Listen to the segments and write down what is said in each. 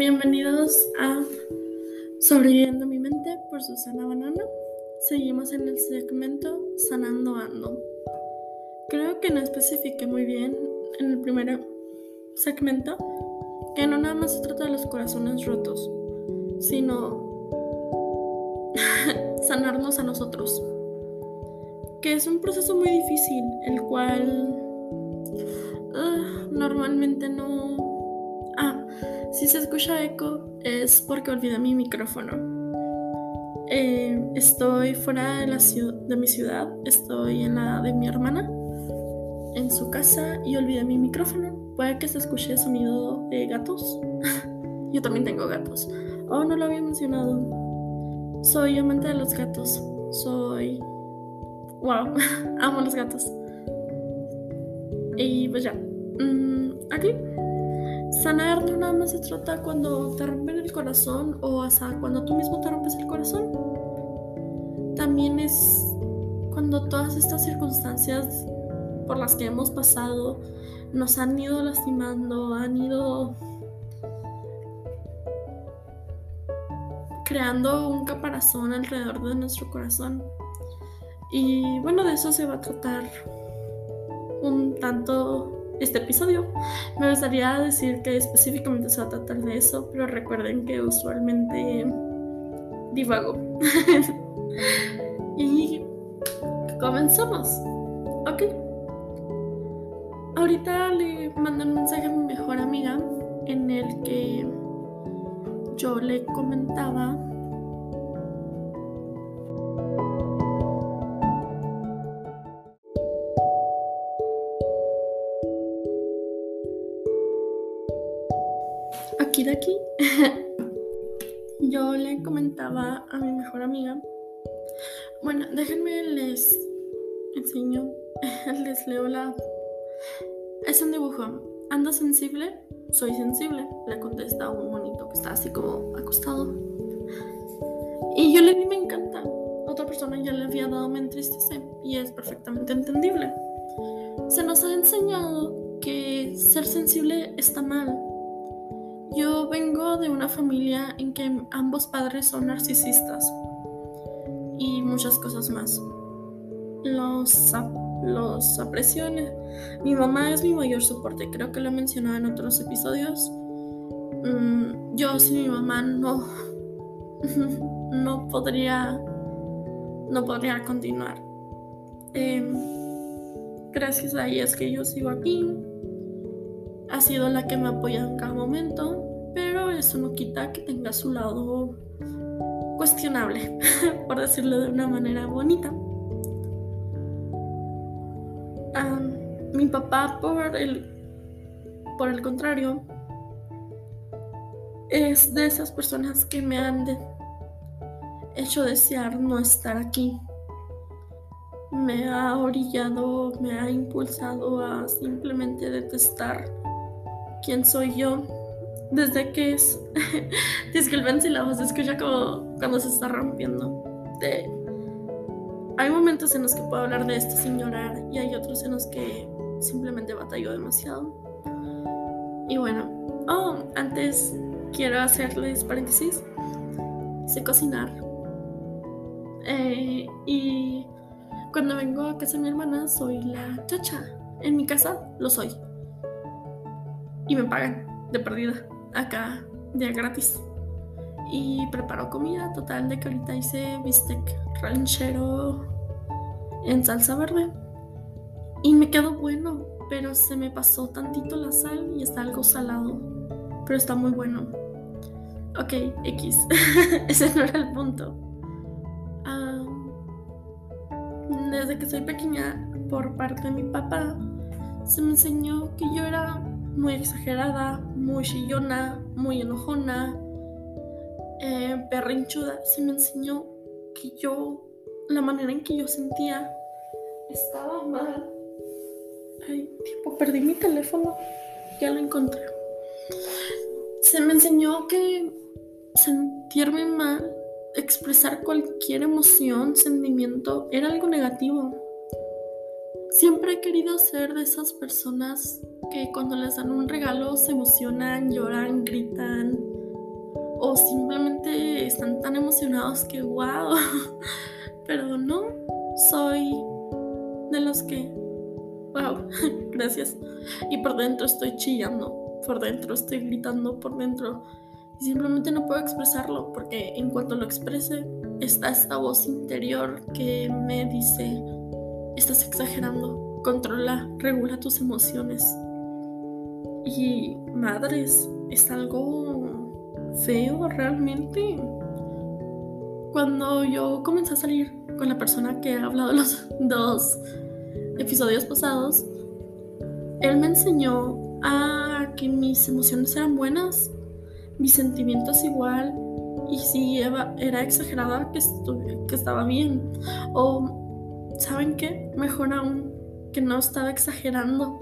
Bienvenidos a Sobreviviendo mi mente por Susana Banana. Seguimos en el segmento Sanando Ando. Creo que no especifique muy bien en el primer segmento que no nada más se trata de los corazones rotos, sino sanarnos a nosotros. Que es un proceso muy difícil, el cual uh, normalmente no si se escucha eco es porque olvidé mi micrófono. Eh, estoy fuera de, mi ciudad, estoy en la de mi hermana, en su casa y olvidé mi micrófono. Puede que se escuche sonido de gatos. Yo también tengo gatos. Oh, no lo había mencionado. Soy amante de los gatos. Soy... Wow, amo los gatos. Y pues ya. Mm, aquí Sanar no nada más se trata cuando te rompen el corazón o hasta cuando tú mismo te rompes el corazón. También es cuando todas estas circunstancias por las que hemos pasado nos han ido lastimando, han ido creando un caparazón alrededor de nuestro corazón. Y bueno, de eso se va a tratar un tanto este episodio. Me gustaría decir que específicamente se va a tratar de eso, pero recuerden que usualmente divago. y comenzamos. Ok. Ahorita le mandé un mensaje a mi mejor amiga en el que yo le comentaba yo le comentaba a mi mejor amiga, bueno, déjenme les enseño, les leo la... Es un dibujo. ¿Anda sensible? Soy sensible, le contesta un monito que está así como acostado. Y yo le di me encanta. Otra persona ya le había dado me entristece y es perfectamente entendible. Se nos ha enseñado que ser sensible está mal, yo vengo de una familia en que ambos padres son narcisistas y muchas cosas más. Los, los aprecio. Mi mamá es mi mayor soporte, creo que lo he mencionado en otros episodios. Mm, yo sin mi mamá no, no podría, no podría continuar. Em, gracias a ella es que yo sigo aquí ha sido la que me ha apoyado en cada momento, pero eso no quita que tenga su lado cuestionable, por decirlo de una manera bonita. mi papá, por el, por el contrario, es de esas personas que me han hecho desear no estar aquí. Me ha orillado, me ha impulsado a simplemente detestar quién soy yo desde que es. Disculpen si la voz se escucha como cuando se está rompiendo. Hay momentos en los que puedo hablar de esto sin llorar y hay otros en los que simplemente batallo demasiado. Y bueno, oh, antes quiero hacerles paréntesis. Sé cocinar. Eh, y cuando vengo a casa de mi hermana soy la chacha. En mi casa lo soy y me pagan de perdida acá de gratis. Y preparo comida total de que ahorita hice bistec ranchero en salsa verde. Y me quedó bueno, pero se me pasó tantito la sal y está algo salado. Pero está muy bueno. Ok, X. Ese no era el punto. desde que soy pequeña, por parte de mi papá, se me enseñó que yo era muy exagerada, muy chillona, muy enojona, eh, berrinchuda. Se me enseñó que yo, la manera en que yo sentía, estaba mal. Ay, tipo, perdí mi teléfono. Ya lo encontré. Se me enseñó que sentirme mal, expresar cualquier emoción, sentimiento, era algo negativo. Siempre he querido ser de esas personas que cuando les dan un regalo se emocionan, lloran, gritan, o simplemente están tan emocionados que wow. Pero no, soy de los que, wow, gracias. Y por dentro estoy chillando, por dentro estoy gritando, por dentro. Y simplemente no puedo expresarlo porque en cuanto lo exprese, está esta voz interior que me dice, estás exagerando, controla, regula tus emociones. Y madres, es algo feo realmente. Cuando yo comencé a salir con la persona que ha hablado los dos episodios pasados, él me enseñó a que mis emociones eran buenas, mis sentimientos igual, y si era exagerada, que, que estaba bien. O, ¿saben qué? Mejor aún, que no estaba exagerando,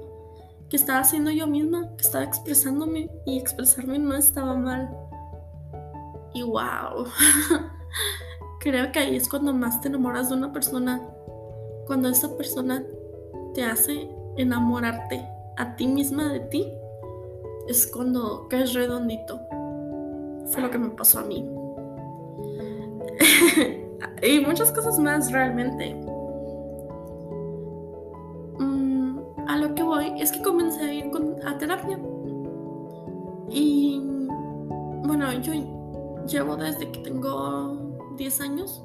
que estaba siendo yo misma, que estaba expresándome y expresarme no estaba mal. Y wow, creo que ahí es cuando más te enamoras de una persona, cuando esa persona te hace enamorarte a ti misma de ti, es cuando caes redondito. Fue lo que me pasó a mí. y muchas cosas más realmente. Es que comencé a ir a terapia. Y bueno, yo llevo desde que tengo 10 años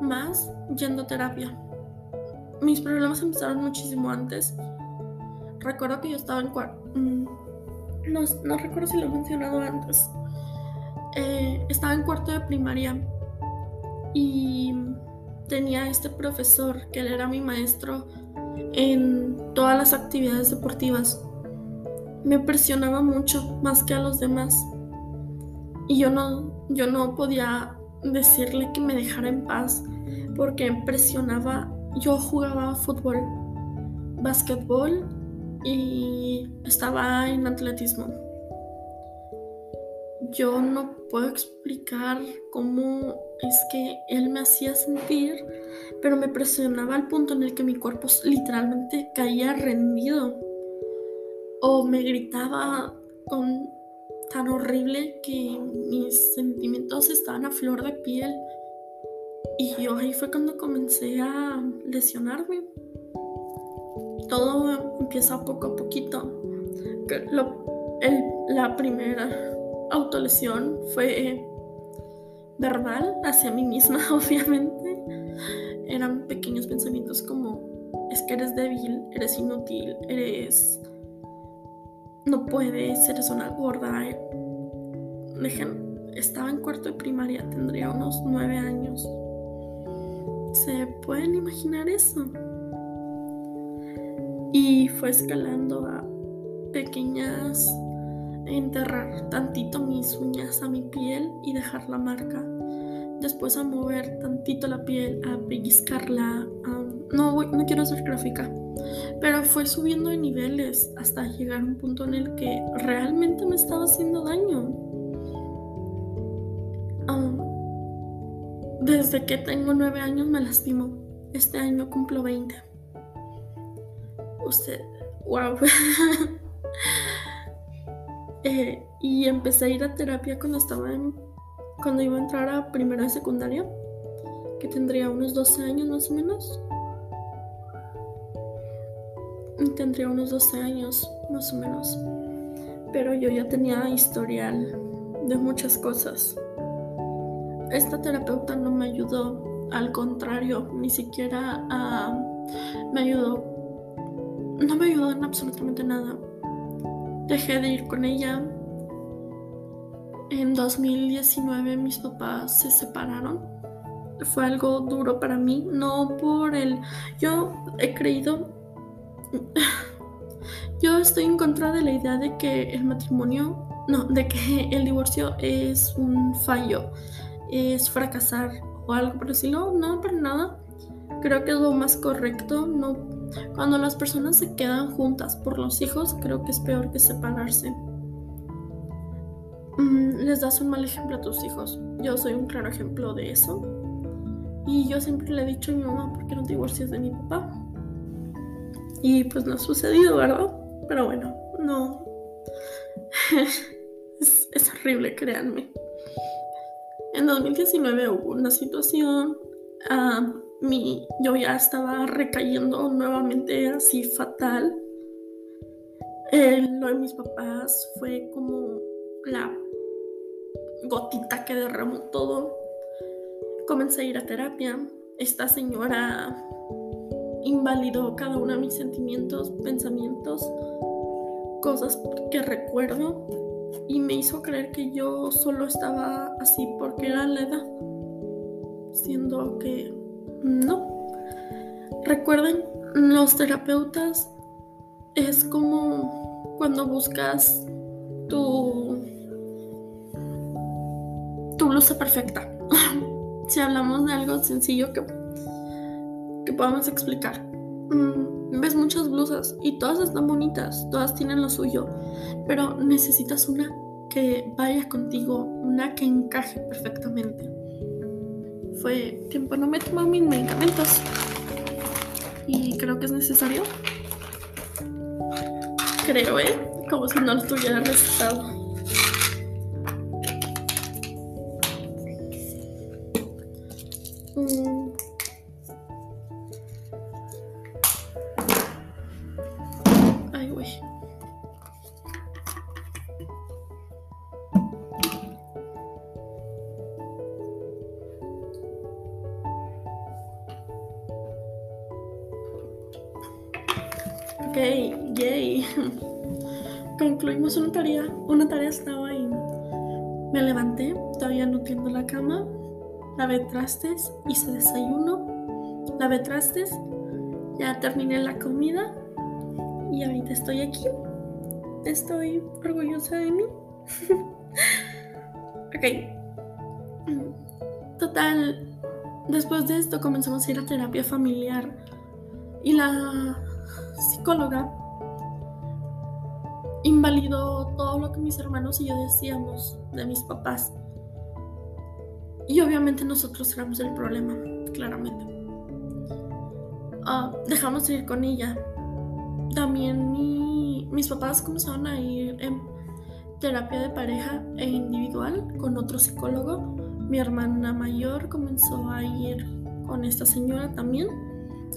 más yendo a terapia. Mis problemas empezaron muchísimo antes. Recuerdo que yo estaba en cuarto. Mm, no, recuerdo si lo he mencionado antes. Eh, estaba en cuarto de primaria y tenía este profesor que era mi maestro en todas las actividades deportivas. Me presionaba mucho más que a los demás y yo no, yo no podía decirle que me dejara en paz porque presionaba. Yo jugaba fútbol, básquetbol y estaba en atletismo yo no puedo explicar cómo es que él me hacía sentir, pero me presionaba al punto en el que mi cuerpo literalmente caía rendido o me gritaba con tan horrible que mis sentimientos estaban a flor de piel. Y yo ahí fue cuando comencé a lesionarme. Todo empieza poco a poquito. la primera autolesión fue verbal hacia mí misma, obviamente. Eran pequeños pensamientos como, es que eres débil, eres inútil, eres... No puedes, eres una gorda. Estaba en cuarto de primaria, tendría unos nueve años. ¿Se pueden imaginar eso? Y fue escalando a pequeñas enterrar tantito mis uñas a mi piel y dejar la marca. Después a mover tantito la piel, a pellizcarla. no, no quiero ser gráfica. Pero fue subiendo de niveles hasta llegar a un punto en el que realmente me estaba haciendo daño. desde que tengo nueve años me lastimo. Este año cumplo 20. Usted, wow. Eh, y empecé a ir a terapia cuando estaba en, cuando iba a entrar a primera de secundaria, que tendría unos 12 años más o menos. Tendría unos 12 años más o menos. Pero yo ya tenía historial de muchas cosas. Esta terapeuta no me ayudó, al contrario, ni siquiera me ayudó. No me ayudó en absolutamente nada dejé de ir con ella. En 2019 mis papás se separaron. Fue algo duro para mí, no por el... Yo he creído... Yo estoy en contra de la idea de que el matrimonio, no, de que el divorcio es un fallo, es fracasar o algo por decirlo. No, para nada. Creo que es lo más correcto. No cuando las personas se quedan juntas por los hijos, creo que es peor que separarse. Mm, les das un mal ejemplo a tus hijos. Yo soy un claro ejemplo de eso. Y yo siempre le he dicho a mi mamá, ¿por qué no te divorcias de mi papá? Y pues no ha sucedido, ¿verdad? Pero bueno, no. Es, horrible, créanme. En 2019 hubo una situación, uh, mi, yo ya estaba recayendo nuevamente así fatal. Eh, lo de mis papás fue como la gotita que derramó todo. Comencé a ir a terapia. Esta señora invalidó cada uno de mis sentimientos, pensamientos, cosas que recuerdo y me hizo creer que yo solo estaba así porque era la edad, siendo que no. Recuerden, los terapeutas es como cuando buscas tu tu blusa perfecta. si hablamos de algo sencillo que que podamos explicar. Mm, ves muchas blusas y todas están bonitas, todas tienen lo suyo, pero necesitas una que vaya contigo, una que encaje perfectamente. Fue tiempo no me tomo mis medicamentos y creo que es necesario. Creo, ¿eh? Como si no lo tuviera recetado. Ok, yay. Concluimos una tarea. Una tarea estaba ahí. Me levanté, todavía no tiendo la cama. Lavé trastes, hice desayuno. Lavé trastes. Ya terminé la comida. Y ahorita estoy aquí. Estoy orgullosa de mí. ok. Total. Después de esto comenzamos a ir a terapia familiar. Y la psicóloga invalidó todo lo que mis hermanos y yo decíamos de mis papás. Y obviamente nosotros éramos el problema, claramente. Ah, dejamos de ir con ella. También mis papás comenzaron a ir en terapia de pareja e individual con otro psicólogo. Mi hermana mayor comenzó a ir con esta señora también,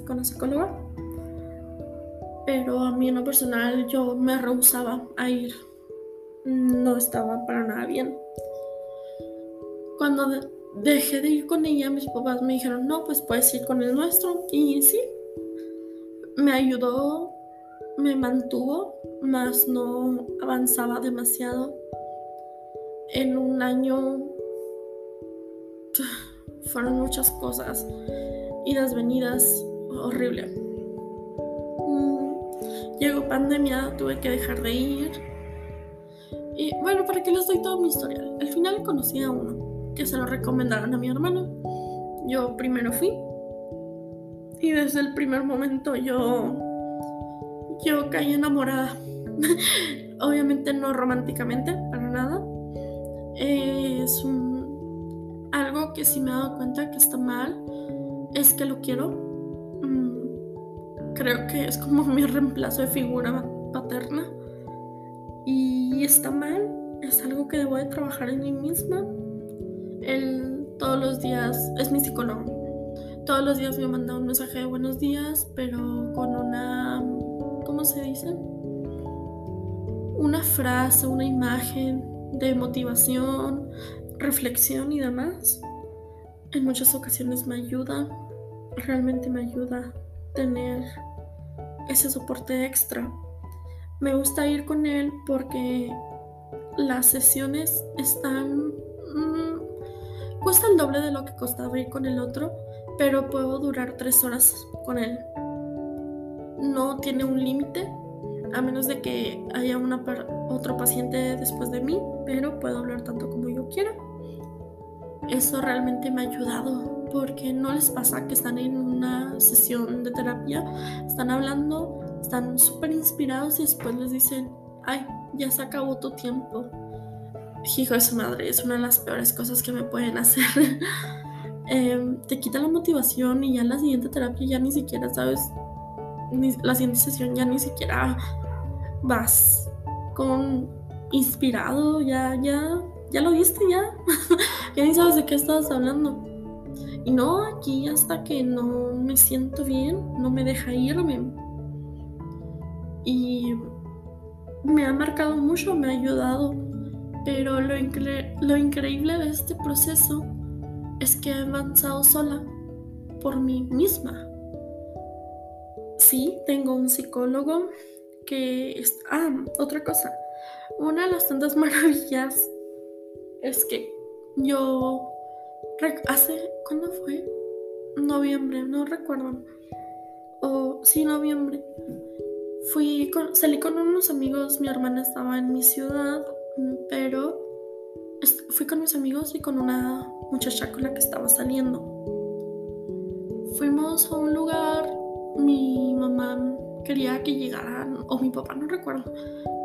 con la psicóloga pero a mí en lo personal yo me rehusaba a ir. No estaba para nada bien. Cuando dejé de ir con ella, mis papás me dijeron, no, pues puedes ir con el nuestro. Y sí, me ayudó, me mantuvo, más no avanzaba demasiado. En un año fueron muchas cosas, idas, venidas, horrible. Llegó pandemia, tuve que dejar de ir. Y bueno, para que les doy todo mi historial. Al final conocí a uno que se lo recomendaron a mi hermano. Yo primero fui. Y desde el primer momento yo. Yo caí enamorada. Obviamente no románticamente, para nada. Es algo que sí me he dado cuenta que está mal. Es que lo quiero creo que es como mi reemplazo de figura paterna. Y está mal, es algo que debo de trabajar en mí misma. Él todos los días es mi psicólogo. Todos los días me manda un mensaje de buenos días, pero con una, ¿cómo se dice? Una frase, una imagen de motivación, reflexión y demás. En muchas ocasiones me ayuda, realmente me ayuda tener ese soporte extra. Me gusta ir con él porque las sesiones están... Mm, cuesta el doble de lo que costaba ir con el otro, pero puedo durar tres horas con él. No tiene un límite, a menos de que haya una otro paciente después de mí, pero puedo hablar tanto como yo quiera. Eso realmente me ha ayudado porque no les pasa que están en una sesión de terapia, están hablando, están súper inspirados y después les dicen, ay, ya se acabó tu tiempo. Hijo de su madre, es una de las peores cosas que me pueden hacer. Em, te quita la motivación y ya en la siguiente terapia ya ni siquiera sabes, la siguiente sesión ya ni siquiera vas con inspirado, ya, ya, ya lo viste, ya. ya ni sabes de qué estabas hablando. Y no, aquí hasta que no me siento bien, no me deja irme. Y me ha marcado mucho, me ha ayudado. Pero lo, lo increíble de este proceso es que he avanzado sola por mí misma. Sí, tengo un psicólogo que... Es, ah, otra cosa. Una de las tantas maravillas es que yo... Hace... ¿Cuándo fue? Noviembre, no recuerdo. O sí, noviembre. Fui salí con unos amigos, mi hermana estaba en mi ciudad, pero fui con mis amigos y con una muchacha con la que estaba saliendo. Fuimos a un lugar, mi mamá quería que llegaran, o mi papá no recuerdo,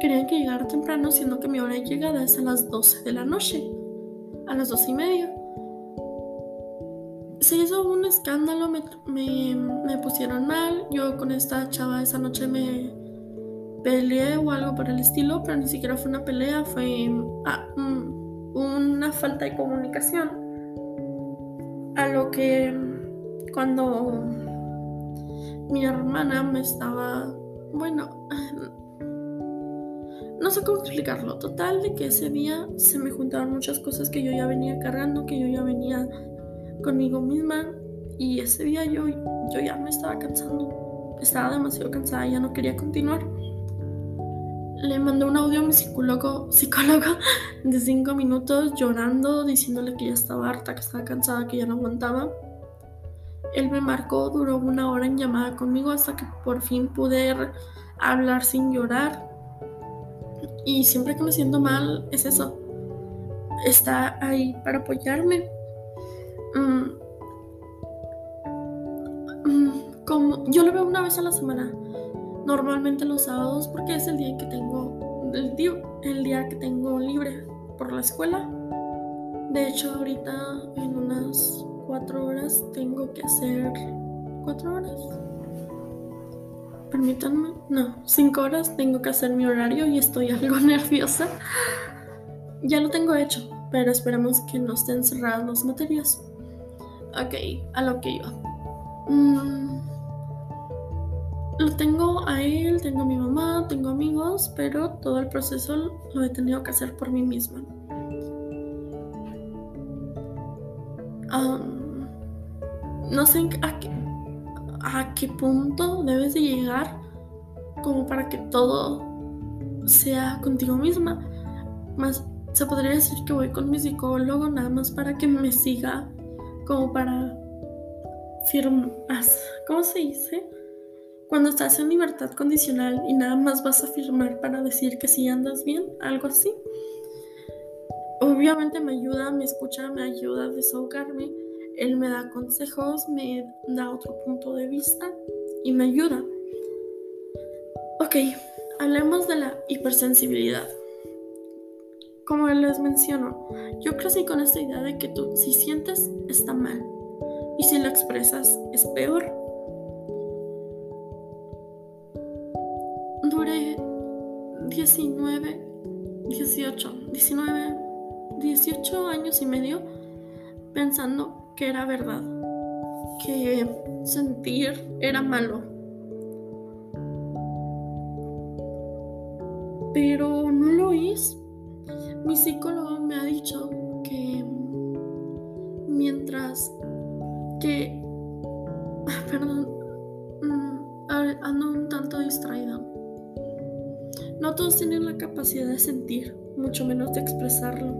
querían que llegara temprano, siendo que mi hora de llegada es a las 12 de la noche, a las 12 y media. Escándalo, me, me, pusieron mal, yo con esta chava esa noche me peleé o algo por el estilo, pero ni siquiera fue una pelea, fue ah, una falta de comunicación. A lo que cuando mi hermana me estaba, bueno, no sé cómo explicarlo. Total de que ese día se me juntaron muchas cosas que yo ya venía cargando, que yo ya venía conmigo misma. Y ese día yo, yo ya me estaba cansando. Estaba demasiado cansada, ya no quería continuar. Le mandé un audio a mi psicólogo, psicólogo de cinco minutos llorando, diciéndole que ya estaba harta, que estaba cansada, que ya no aguantaba. Él me marcó, duró una hora en llamada conmigo hasta que por fin pude hablar sin llorar. Y siempre que me siento mal es eso. Está ahí para apoyarme. Mm. Yo lo veo una vez a la semana. Normalmente los sábados porque es el día que tengo el día, el día que tengo libre por la escuela. De hecho ahorita en unas cuatro horas tengo que hacer cuatro horas. Permítanme, no, cinco horas tengo que hacer mi horario y estoy algo nerviosa. Ya lo tengo hecho, pero esperemos que no estén cerradas las materias. Ok, a lo que iba. Mm, lo tengo a él, tengo a mi mamá, tengo amigos, pero todo el proceso lo he tenido que hacer por mí misma. no sé a qué, a qué punto debes de llegar como para que todo sea contigo misma. Más se podría decir que voy con mi psicólogo nada más para que me siga, como para firmar. ¿Cómo se dice? Cuando estás en libertad condicional y nada más vas a firmar para decir que sí andas bien, algo así. Obviamente me ayuda, me escucha, me ayuda a desahogarme él me da consejos, me da otro punto de vista y me ayuda. Ok, hablemos de la hipersensibilidad. Como les menciono, yo crecí con esta idea de que tú si sientes está mal y si lo expresas es peor. 19, 18, 19, 18 años y medio pensando que era verdad, que sentir era malo. Pero no lo es. Mi psicólogo me ha dicho que mientras que, perdón, mm, ando un tanto distraída. No todos tienen la capacidad de sentir, mucho menos de expresarlo.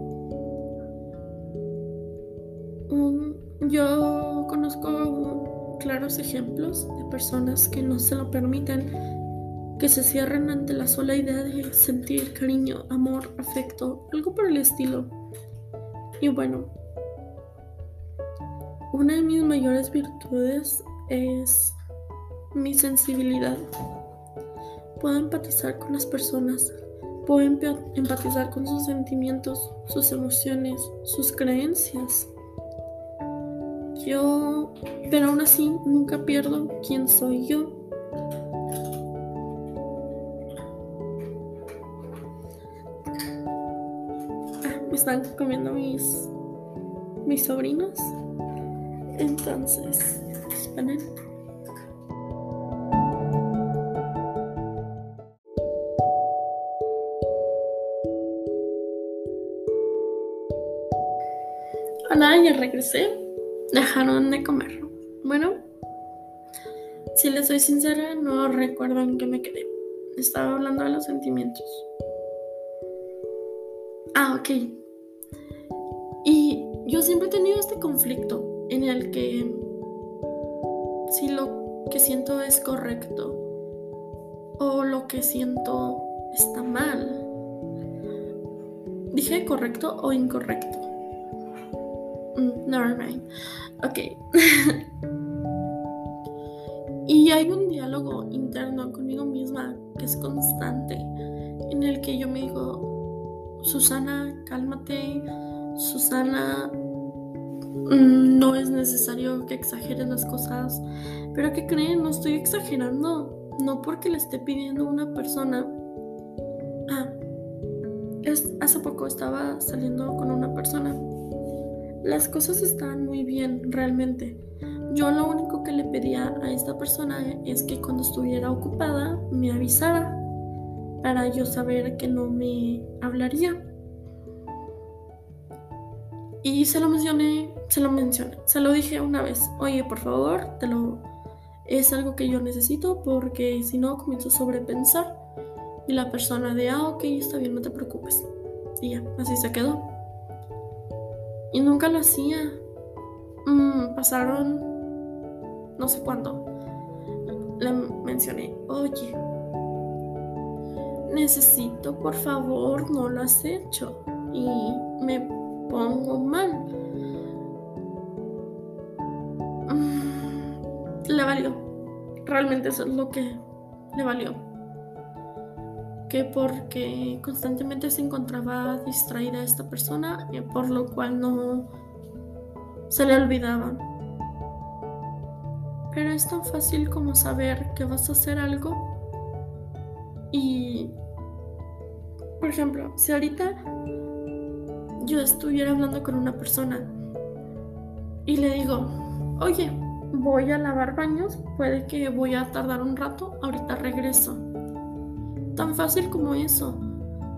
Yo conozco claros ejemplos de personas que no se lo permiten, que se cierran ante la sola idea de sentir cariño, amor, afecto, algo por el estilo. Y bueno, una de mis mayores virtudes es mi sensibilidad. Puedo empatizar con las personas, puedo empatizar con sus sentimientos, sus emociones, sus creencias. Yo, pero aún así nunca pierdo quién soy yo. están comiendo mis, mis sobrinos. Entonces. Hola, ya regresé. Dejaron de comer. Bueno, si les soy sincera, no recuerdo en qué me quedé. Estaba hablando de los sentimientos. Ah, ok. Y yo siempre he tenido este conflicto en el que si lo que siento es correcto o lo que siento está mal. ¿Dije correcto o incorrecto? Mm, never mind. Ok. y hay un diálogo interno conmigo misma que es constante, en el que yo me digo, Susana, cálmate, Susana, mm, no es necesario que exageres las cosas, pero que creen, no estoy exagerando, no porque le esté pidiendo a una persona. Ah, hace poco estaba saliendo con una persona. Las cosas estaban muy bien, realmente. Yo lo único que le pedía a esta persona es que cuando estuviera ocupada me avisara para yo saber que no me hablaría. Y se lo mencioné, se lo mencioné, se lo dije una vez, oye, por favor, te lo es algo que yo necesito porque si no comienzo a sobrepensar. Y la persona de, ah, ok, está bien, no te preocupes. Y ya, así se quedó. Y nunca lo hacía. Mm, pasaron no sé cuándo. Le mencioné, oye, necesito, por favor, no lo has hecho. Y me pongo mal. Mm, le valió. Realmente eso es lo que le valió. Que porque constantemente se encontraba distraída esta persona, y por lo cual no se le olvidaba. Pero es tan fácil como saber que vas a hacer algo y, por ejemplo, si ahorita yo estuviera hablando con una persona y le digo, oye, voy a lavar baños, puede que voy a tardar un rato, ahorita regreso. Tan fácil como eso.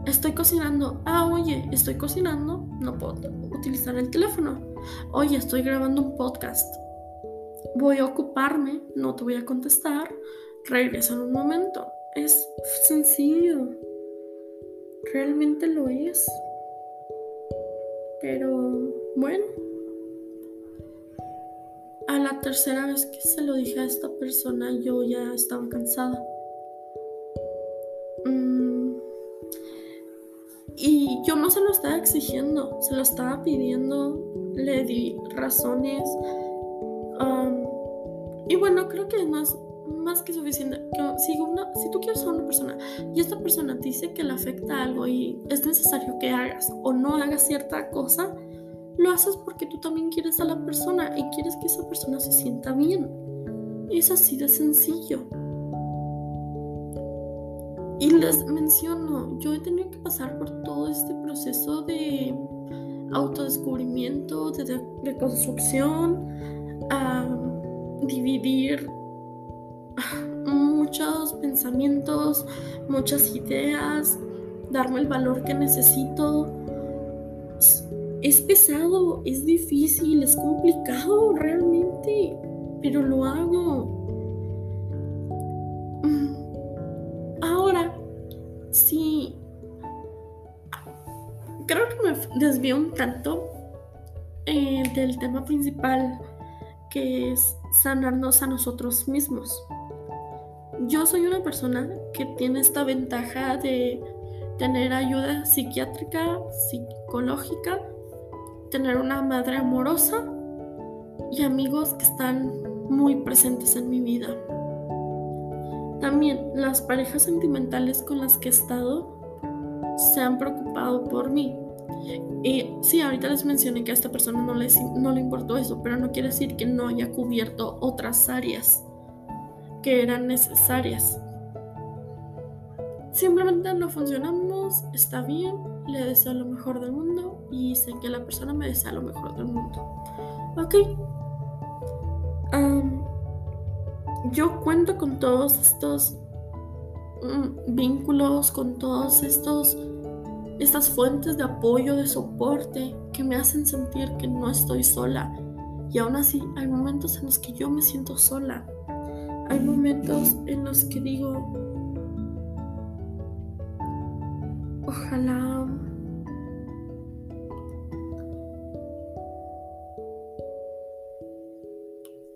Estoy cocinando. Ah, oye, estoy cocinando, no puedo utilizar el teléfono. Oye, estoy grabando un podcast. Voy a ocuparme, no te voy a contestar, regreso en un momento. Es sencillo. Realmente lo es. Pero bueno. A la tercera vez que se lo dije a esta persona, yo ya estaba cansada. Y yo no se lo estaba exigiendo, se lo estaba pidiendo, le di razones. y bueno, creo que no es más que suficiente. si, si tú quieres a una persona y esta persona dice que le afecta algo y es necesario que hagas o no hagas cierta cosa, lo haces porque tú también quieres a la persona y quieres que esa persona se sienta bien. Es así de sencillo. Y les menciono, yo he tenido que pasar por todo este proceso de autodescubrimiento, de reconstrucción, a dividir muchos pensamientos, muchas ideas, darme el valor que necesito. Es pesado, es difícil, es complicado realmente, pero lo hago. Desvío un tanto eh, del tema principal, que es sanarnos a nosotros mismos yo soy una persona que tiene esta ventaja de tener ayuda psiquiátrica, psicológica, tener una madre amorosa y amigos que están muy presentes en mi vida. También las parejas sentimentales con las que he estado se han preocupado por mí. Y sí, ahorita les mencioné que a esta persona no, no le importó eso, pero no quiere decir que no haya cubierto otras áreas que eran necesarias. Simplemente no funcionamos, está bien, le deseo lo mejor del mundo y sé que la persona me desea lo mejor del mundo. Ok. yo cuento con todos estos mm, vínculos, con todos estos estas fuentes de apoyo, de soporte que me hacen sentir que no estoy sola. Y aún así, hay momentos en los que yo me siento sola. Hay momentos en los que digo, ojalá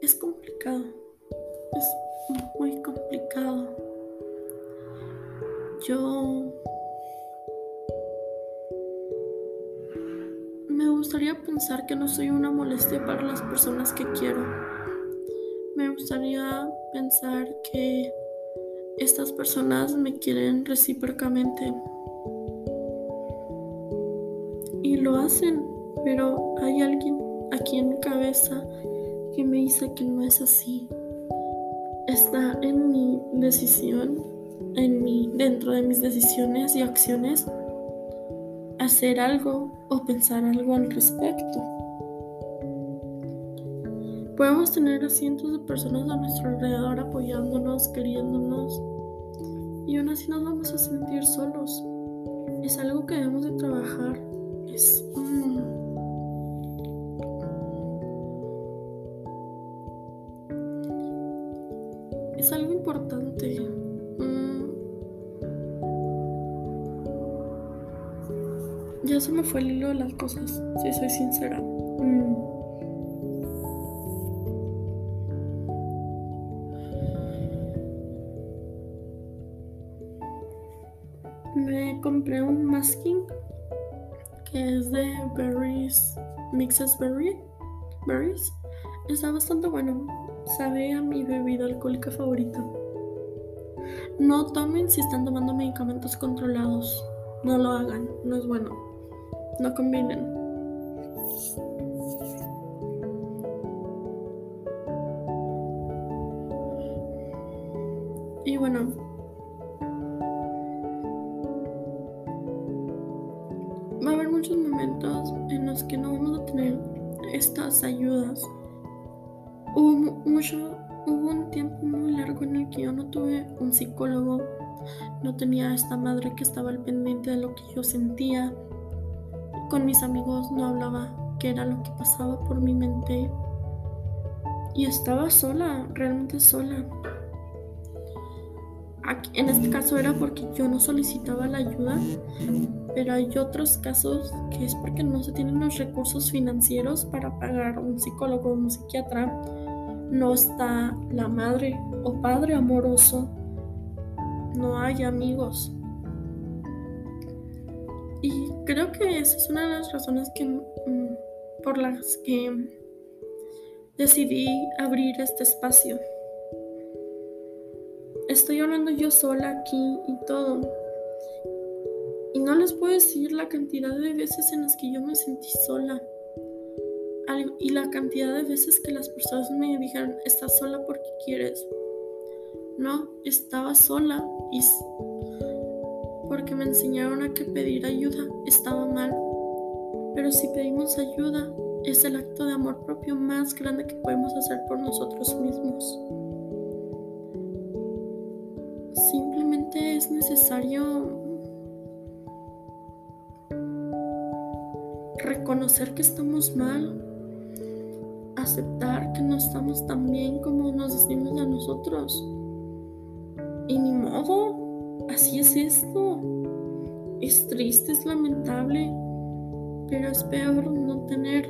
es complicado, es muy complicado. Yo gustaría pensar que no soy una molestia para las personas que quiero. Me gustaría pensar que estas personas me quieren recíprocamente. Y lo hacen, pero hay alguien aquí en mi cabeza que me dice que no es así. Está en mi decisión, en mi, dentro de mis decisiones y acciones, hacer algo o pensar algo al respecto. Podemos tener a cientos de personas a nuestro alrededor apoyándonos, queriéndonos, y aún así nos vamos a sentir solos. Es algo que debemos de trabajar. Es es Ya se me fue el hilo de las cosas, si soy sincera. Mm. me compré un masking que es de berries, mixes berry, berries. Está bastante bueno. Sabe a mi bebida alcohólica favorita. No tomen si están tomando medicamentos controlados. No lo hagan, no es bueno. No combinen. Y bueno, muchos momentos en los que no vamos a tener estas ayudas. Hubo mucho, hubo un tiempo muy largo en el que yo no tuve un psicólogo, no tenía esta madre que estaba al pendiente de lo que yo sentía. Con mis amigos no hablaba qué era lo que pasaba por mi mente. Y estaba sola, realmente sola. en este caso era porque yo no solicitaba la ayuda, pero hay otros casos que es porque no se tienen los recursos financieros para pagar un psicólogo o un psiquiatra. No está la madre o padre amoroso. No hay amigos. Y creo que esa es una de las razones que, mm, por las que decidí abrir este espacio. Estoy hablando yo sola aquí y todo y no les puedo decir la cantidad de veces en las que yo me sentí sola. Y la cantidad de veces que las personas me dijeron, estás sola porque quieres. No, estaba sola y porque me enseñaron a que pedir ayuda estaba mal. Pero si pedimos ayuda, es el acto de amor propio más grande que podemos hacer por nosotros mismos. Simplemente es necesario reconocer que estamos mal, aceptar que no estamos tan bien como nos decimos a nosotros. Y ni modo, así es esto. Es triste, es lamentable, pero es peor no tener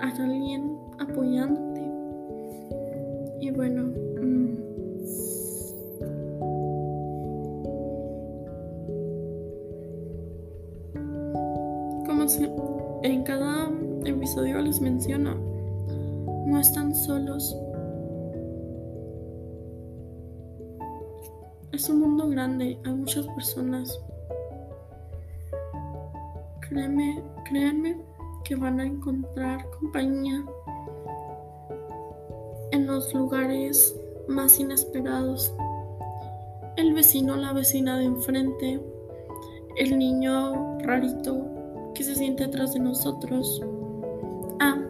a alguien apoyándote. Y bueno, mm, como en cada episodio les menciono, no están solos. Es un mundo grande, hay muchas personas. Créeme, créanme que van a encontrar compañía en los lugares más inesperados, el vecino, la vecina de enfrente, el niño rarito que se siente atrás de nosotros. Ah,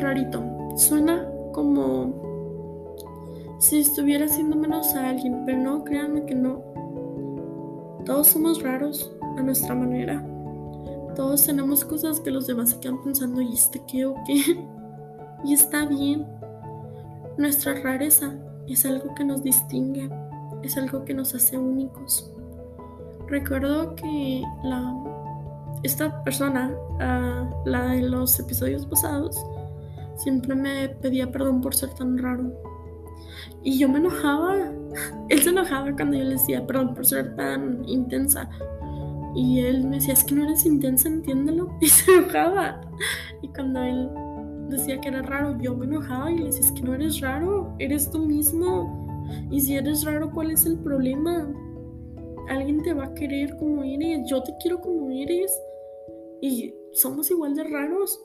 rarito. Suena como si estuviera haciendo menos a alguien, pero no, créanme que no. Todos somos raros a nuestra manera. Todos tenemos cosas que los demás se quedan pensando, ¿y este qué o qué? y está bien. Nuestra rareza es algo que nos distingue, es algo que nos hace únicos. Recuerdo que la, esta persona, ah, la de los episodios pasados, siempre me pedía perdón por ser tan raro. Y yo me enojaba. Él se enojaba cuando yo le decía perdón por ser tan intensa. Y él me decía, es que no eres intensa, entiéndelo. Y se enojaba. Y cuando él decía que era raro, yo me enojaba y le decía, es que no eres raro, eres tú mismo. Y si eres raro, ¿cuál es el problema? Alguien te va a querer como eres, yo te quiero como eres. Y somos igual de raros.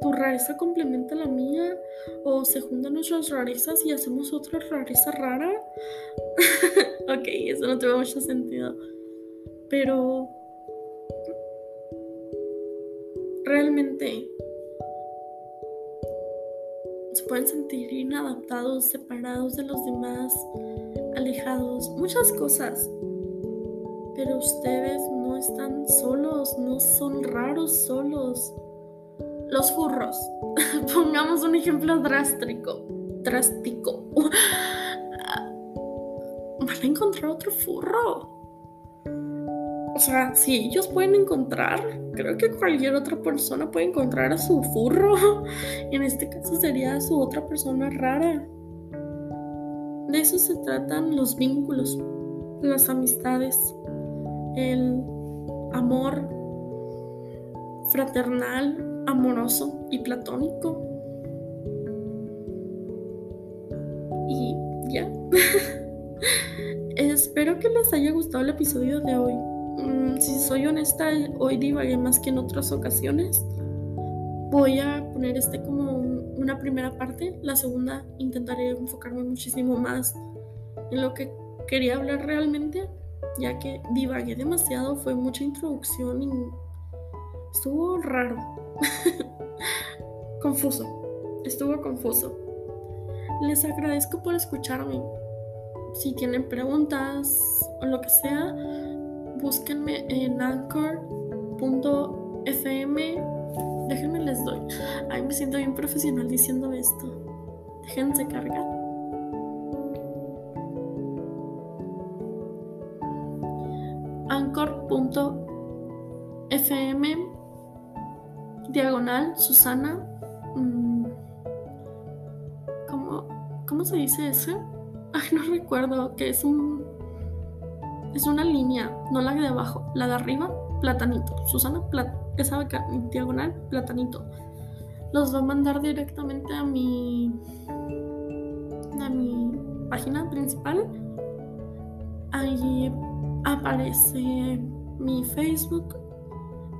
Tu rareza complementa la mía. O se juntan nuestras rarezas y hacemos otra rareza rara. ok, eso no tiene mucho sentido. Pero realmente se pueden sentir inadaptados, separados de los demás, alejados, muchas cosas. Pero ustedes no están solos, no son raros solos. Los furros. Pongamos un ejemplo drástico. Drástico. Van a encontrar otro furro. O sea, si ellos pueden encontrar, creo que cualquier otra persona puede encontrar a su furro. En este caso sería su otra persona rara. De eso se tratan los vínculos, las amistades, el amor fraternal, amoroso y platónico. Y ya. Espero que les haya gustado el episodio de hoy. Mm, si soy honesta, hoy divagué más que en otras ocasiones. Voy a poner este como una primera parte. La segunda intentaré enfocarme muchísimo más en lo que quería hablar realmente, ya que divagué demasiado. Fue mucha introducción y estuvo raro. confuso. Estuvo confuso. Les agradezco por escucharme. Si tienen preguntas o lo que sea, búsquenme en anchor.fm. Déjenme les doy. Ay, me siento bien profesional diciendo esto. Déjense cargar. Susana. Mm, ¿Cómo, ¿Cómo se dice eso? Ay, no recuerdo que es un es una línea, no la de abajo, la de arriba, platanito. Susana, esa diagonal, platanito. Los va a mandar directamente a mi, a mi página principal. Ahí aparece mi Facebook,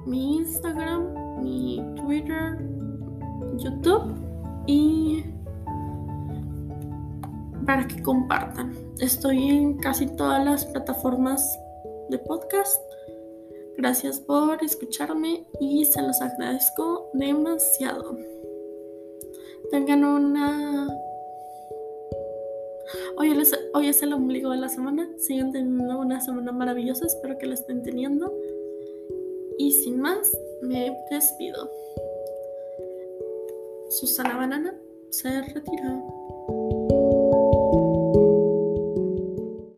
mi Instagram, mi Twitter, YouTube y para que compartan. Estoy en casi todas las plataformas de podcast. Gracias por escucharme y se los agradezco demasiado. Tengan una... Hoy es, el ombligo de la semana. Sigan teniendo una semana maravillosa. Espero que la estén teniendo. Y sin más, me despido. Susana Banana se retira.